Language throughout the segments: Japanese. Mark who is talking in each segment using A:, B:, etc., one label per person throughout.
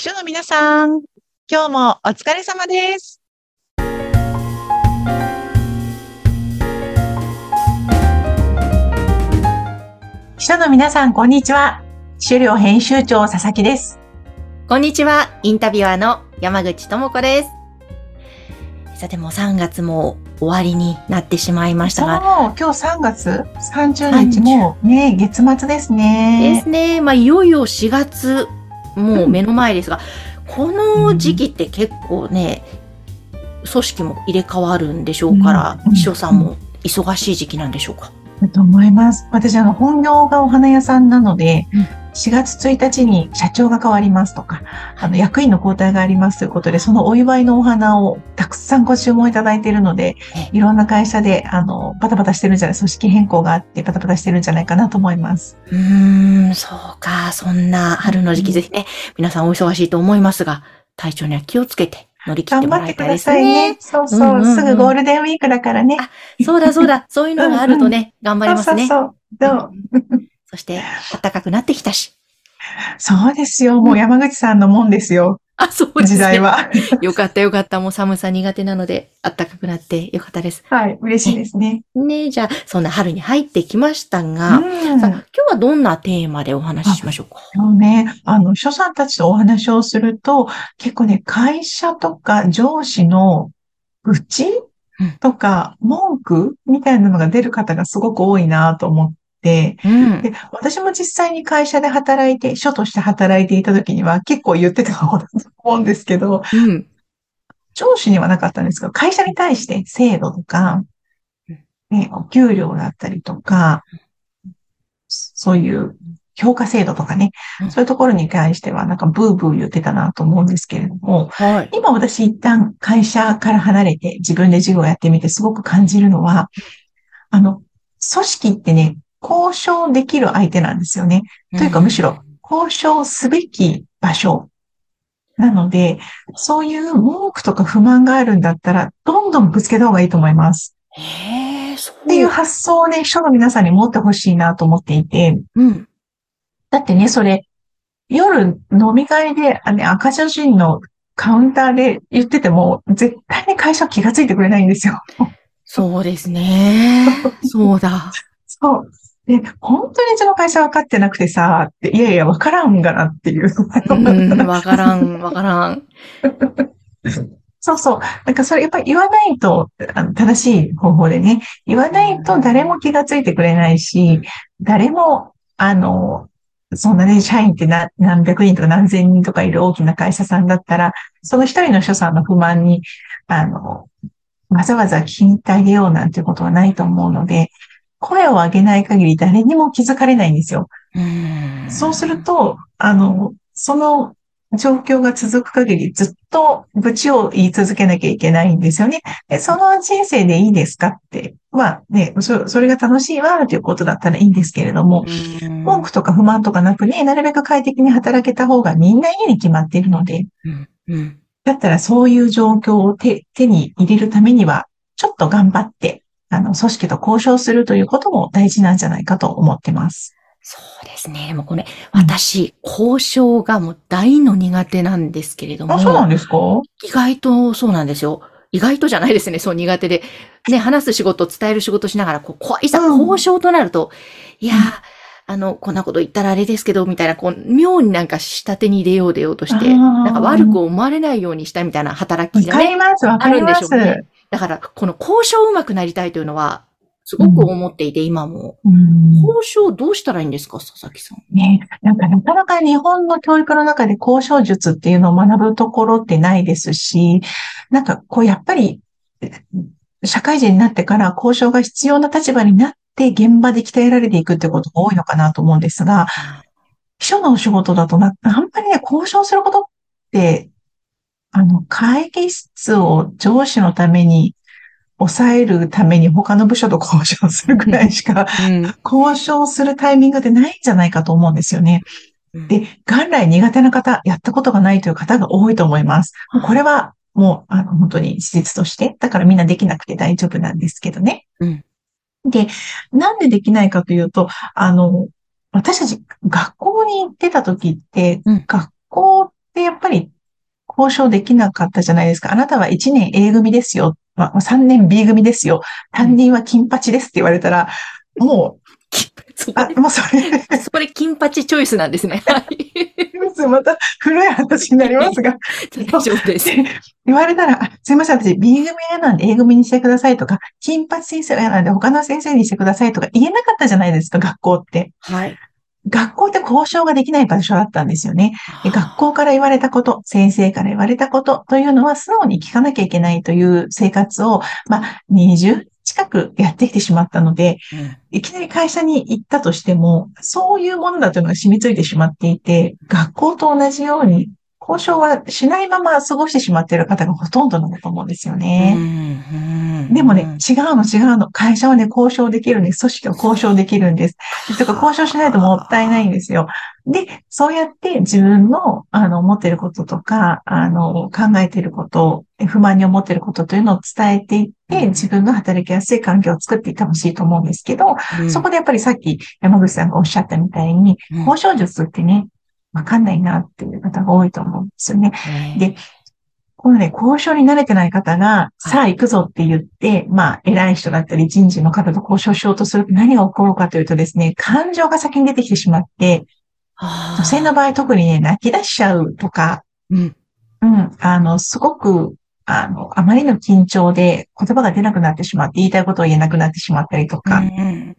A: 秘書の皆さん、今日もお疲れ様です。秘書の皆さん、こんにちは。資料編集長佐々木です。
B: こんにちは、インタビュアーの山口智子です。さてもう3月も終わりになってしまいましたが、
A: 今日3月30日もね、月末です
B: で
A: ね。
B: すね、まあいよいよ4月、もう目の前ですが、この時期って結構ね、組織も入れ替わるんでしょうから、
A: うん
B: 秘書さんも忙しい時期なんでしょうか？
A: だと思います。私、あの、本業がお花屋さん。なので、
B: うん
A: 4月1日に社長が変わりますとか、あの、役員の交代がありますということで、そのお祝いのお花をたくさんご注文いただいているので
B: え、
A: いろんな会社で、あの、バタバタしてるんじゃない、組織変更があってバタバタしてるんじゃないかなと思います。
B: うーん、そうか、そんな春の時期ぜひね、皆さんお忙しいと思いますが、体調には気をつけて乗り切って
A: 頑
B: もらいたいです
A: 張ってくださいね
B: ね。。
A: そうそう、
B: うんうんうん
A: すぐゴールデンウィークだからね。
B: そうだそうだ、そういうのがあるとね、頑張りますね。
A: そうそうそう。そう？
B: そして、暖かくなってきたし。
A: そうですよ。もう山口さんのもんですよ。
B: あ、そうですね。
A: 時代。は。
B: よかったよかった。もう寒さ苦手なので、暖かくなってよかったです。
A: はい。嬉しいですね。
B: ねじゃあ、そんな春に入ってきました
A: う
B: が、
A: ん
B: さあ今日はどんなテーマでお話ししましょうか？
A: そうね、あの、秘書さんたちとお話をすると、結構ね、会社とか上司の愚痴
B: うん
A: とか文句みたいなのが出る方がすごく多いなと思って、
B: うん。
A: で、私も実際に会社で働いて、秘書として働いていた時には結構言ってた方だと思うんですけど、
B: うん。
A: 上司にはなかったんですけど、会社に対して制度とか
B: うん、
A: ね、お給料だったりとか、そういう評価制度とかね
B: う、ん
A: そういうところに関してはなんかブーブー言ってたなと思うんですけれども、
B: はい。
A: 今私一旦会社から離れて自分で事業をやってみてすごく感じるのは、あの、組織ってね、交渉できる相手なんですよね。というかむしろ交渉すべき場所。なので、そういう文句とか不満があるんだったら、どんどんぶつけた方がいいと思います。
B: へえ、そう。
A: っていう発想をね、秘書の皆さんに持ってほしいなと思っていて、
B: うん。
A: だってね、それ、夜飲み会で、あね、赤写真のカウンターで言ってても、絶対に会社は気がついてくれないんですよ。
B: そうですね。そうだ。
A: そう。で、本当にその会社分かってなくてさ、って、いやいや、分からんがなっていう。
B: うん、わからん、わからん。
A: そうそう。なんかそれやっぱり言わないと、あの正しい方法でね、言わないと誰も気がついてくれないし、誰も、あの、そんなね、社員ってな何百人とか何千人とかいる大きな会社さんだったら、その一人の秘書さんの不満に、あの、わざわざ聞きに行ってあげようなんていうことはないと思うので、声を上げない限り誰にも気づかれないんですよ。
B: うん。
A: そうすると、あの、その状況が続く限りずっと愚痴を言い続けなきゃいけないんですよね。でその人生でいいですかって、まあね、そそれが楽しいわということだったらいいんですけれども、
B: うん
A: 文句とか不満とかなくね、なるべく快適に働けた方がみんないいに決まっているので、
B: うん。うん。
A: だったらそういう状況を手手に入れるためには、ちょっと頑張って、あの、組織と交渉するということも大事なんじゃないかと思ってます。
B: そうですね。もうこれ、私、交渉がもう大の苦手なんですけれども。
A: あ、そうなんですか？
B: 意外とそうなんですよ。意外とじゃないですね。そう苦手で。ね、話す仕事、伝える仕事しながら、こう、こういざ
A: うん
B: 交渉となると、いやー
A: うん
B: あの、こんなこと言ったらあれですけど、みたいな、こう、妙になんか下手に出よう出ようとして、なんか悪く思われないようにしたみたいな働き
A: わ
B: がね、
A: かります、わかります。
B: あるんでしょうね。だから、この交渉うまくなりたいというのは、すごく思っていて、今も。
A: うん
B: 交渉どうしたらいいんですか、佐々木さん。
A: ね、なんかなかなか日本の教育の中で交渉術っていうのを学ぶところってないですし、なんかこうやっぱり社会人になってから交渉が必要な立場になって現場で鍛えられていくってことが多いのかなと思うんですが、秘書のお仕事だとな、あんまりね、交渉することって、あの、会議室を上司のために抑えるために他の部署と交渉するくらいしか
B: うん。
A: 交渉するタイミングってないんじゃないかと思うんですよね。で、元来苦手な方、やったことがないという方が多いと思います。これはもう、あの、本当に事実として、だからみんなできなくて大丈夫なんですけどね。
B: うん
A: で、なんでできないかというと、あの、私たち学校に行ってた時って、
B: うん
A: 学校ってやっぱり交渉できなかったじゃないですか。あなたは1年 A 組ですよ。まあ、3年 B 組ですよ。担任は金八ですって言われたら、もう、あ、もうそれ。
B: それ金八チョイスなんですね。はい。
A: また古い話になりますが。
B: 大丈夫です。
A: 言われたら、すいません、私 B 組嫌なんで A 組にしてくださいとか、金八先生は嫌なんで他の先生にしてくださいとか言えなかったじゃないですか、学校って。
B: はい。
A: 学校って交渉ができない場所だったんですよね。学校から言われたこと、先生から言われたことというのは素直に聞かなきゃいけないという生活を、まあ、20近くやってきてしまったので、うん、いきなり会社に行ったとしても、そういうものだというのが染みついてしまっていて、学校と同じように交渉はしないまま過ごしてしまっている方がほとんどなんだと思うんですよね。でもね、違うの違うの。会社はね、交渉できるんです。組織は交渉できるんです。とか交渉しないともったいないんですよ。で、そうやって自分の、あの、思っていることとか、あの、考えていること、不満に思っていることというのを伝えていって、自分が働きやすい環境を作っていってほしいと思うんですけど、うん、そこでやっぱりさっき山口さんがおっしゃったみたいに、交渉術ってね、わかんないなっていう方が多いと思うんですよね。で、このね、交渉に慣れてない方が、さあ行くぞって言って、まあ、偉い人だったり人事の方と交渉しようとすると何が起こるかというとですね、感情が先に出てきてしまって、女性の場合特にね、泣き出しちゃうとか、うん。うん。あの、すごく、あの、あまりの緊張で言葉が出なくなってしまって、言いたいことを言えなくなってしまったりとか、うん、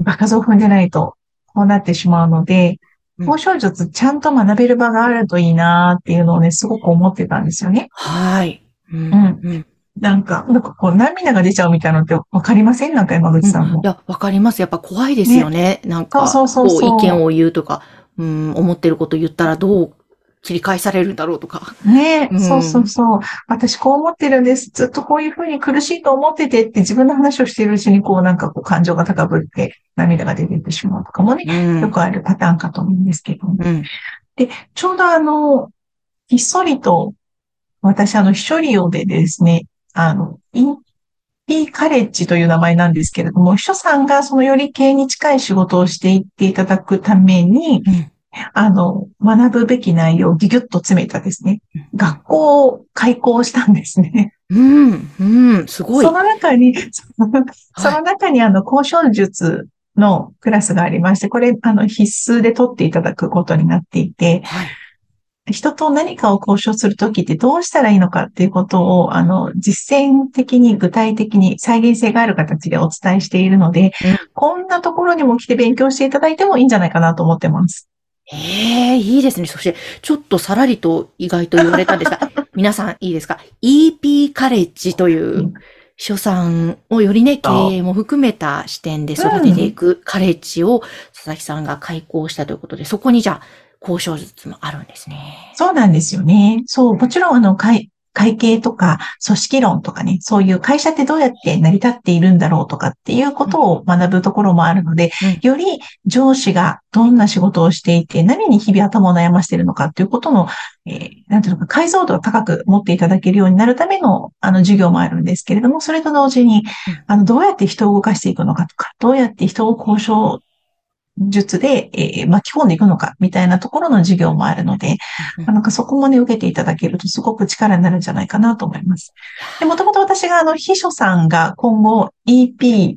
A: 場数を踏んでないと、こうなってしまうので、交渉術ちゃんと学べる場があるといいなっていうのをね、すごく思ってたんですよね。
B: はい。
A: うん。うん、なんか、なんかこう涙が出ちゃうみたいなのってわかりません？なんか山口さんも。
B: うん、いや、わかります。やっぱ怖いですよね。ねなんか、そうそうそう意見を言うとか、うん、思ってること言ったらどう切り返されるんだろうとか。
A: ね、うん、そうそうそう。私こう思ってるんです。ずっとこういうふうに苦しいと思っててって自分の話をしているうちにこうなんかこう感情が高ぶって涙が出てってしまうとかもね、うん、よくあるパターンかと思うんですけど。うん、で、ちょうどあの、ひっそりと、私あの、秘書利用でですね、あの、インピーカレッジという名前なんですけれども、秘書さんがそのより経営に近い仕事をしていっていただくために、あの、学ぶべき内容をギュギュッと詰めたですね、学校を開校したんですね。
B: うん、うん、すごい。
A: その中に、その中にあの、交渉術のクラスがありまして、これ、あの、必須で取っていただくことになっていて、はい人と何かを交渉するときってどうしたらいいのかっていうことを、あの、実践的に具体的に再現性がある形でお伝えしているので、うん、こんなところにも来て勉強していただいてもいいんじゃないかなと思ってます。
B: ええいいですね。そして、ちょっとさらりと意外と言われたんですが、皆さんいいですか ?EP カレッジという、所産をよりね、経営も含めた視点で育てていくカレッジを佐々木さんが開講したということで、そこにじゃあ、交渉術もあるんですね。
A: そうなんですよね。そう、もちろんあの、会計とか組織論とかね、そういう会社ってどうやって成り立っているんだろうとかっていうことを学ぶところもあるので、うん、より上司がどんな仕事をしていて、何に日々頭を悩ましているのかっていうことの、えー、なんていうのか、解像度を高く持っていただけるようになるための、あの、授業もあるんですけれども、それと同時に、あの、どうやって人を動かしていくのかとか、どうやって人を交渉術で、えー、巻き込んでいくのか、みたいなところの授業もあるので、うん、なんかそこもね、受けていただけるとすごく力になるんじゃないかなと思います。で、もともと私があの、秘書さんが今後 EP、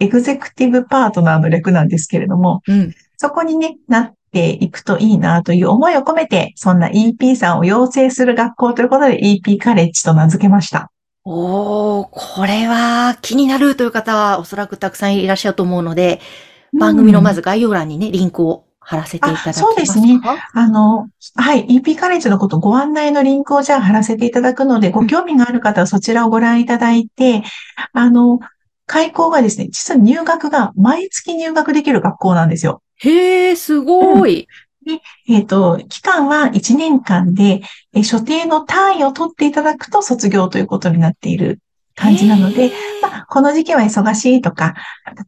A: エグゼクティブパートナーの略なんですけれども、うん、そこにね、なっていくといいなという思いを込めて、そんな EP さんを養成する学校ということで EP カレッジと名付けました。
B: おー、これは気になるという方はおそらくたくさんいらっしゃると思うので、番組のまず概要欄にね、リンクを貼らせていただきますそうですね。
A: あの、はい、EP カレッジのことご案内のリンクをじゃあ貼らせていただくので、ご興味がある方はそちらをご覧いただいて、あの、開校がですね、実は入学が毎月入学できる学校なんですよ。
B: へえ、すごい。
A: うん、で、えっ、ー、と、期間は1年間で、え所定の単位を取っていただくと卒業ということになっている感じなので、まあ、この時期は忙しいとか、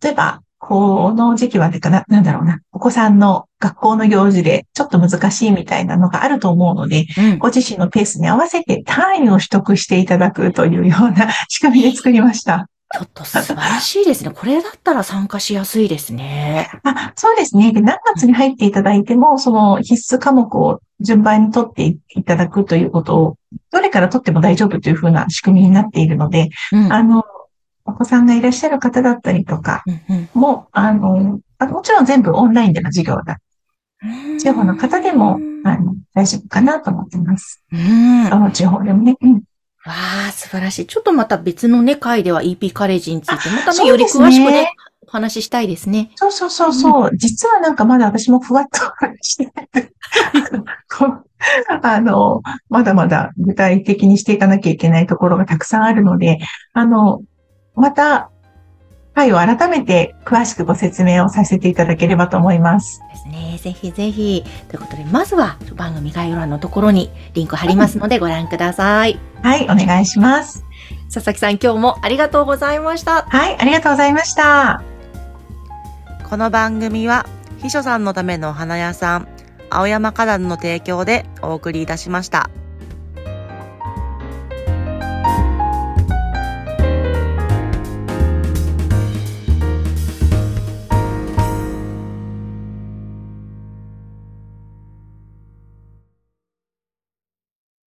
A: 例えば、この時期はでかな、なんだろうな、お子さんの学校の行事でちょっと難しいみたいなのがあると思うので、うん、ご自身のペースに合わせて単位を取得していただくというような 仕組みで作りました。
B: ちょっと素晴らしいですね。これだったら参加しやすいですね。
A: あそうですね。で、何月に入っていただいても、その必須科目を順番に取っていただくということを、どれから取っても大丈夫というふうな仕組みになっているので、
B: うん。
A: あの、お子さんがいらっしゃる方だったりとか
B: うん
A: も、あの、あもちろん全部オンラインでの授業だ。
B: うん
A: 地方の方でも、あの、大丈夫かなと思ってます。
B: うん。
A: どの地方でもね。うん。
B: わあ、素晴らしい。ちょっとまた別のね、回では EP カレッジについて、またね、
A: そう
B: より詳しくね、お話ししたいですね。
A: そうそうそうそう。実はなんかまだ私もふわっとしてない。あの、まだまだ具体的にしていかなきゃいけないところがたくさんあるので、あの、また、回を改めて詳しくご説明をさせていただければと思います。
B: ですね。ぜひぜひ。ということで、まずは番組概要欄のところにリンク貼りますのでご覧ください。
A: はい、お願いします。
B: 佐々木さん、今日もありがとうございました。
A: はい、ありがとうございました。
C: この番組は秘書さんのためのお花屋さん青山花壇の提供でお送りいたしました。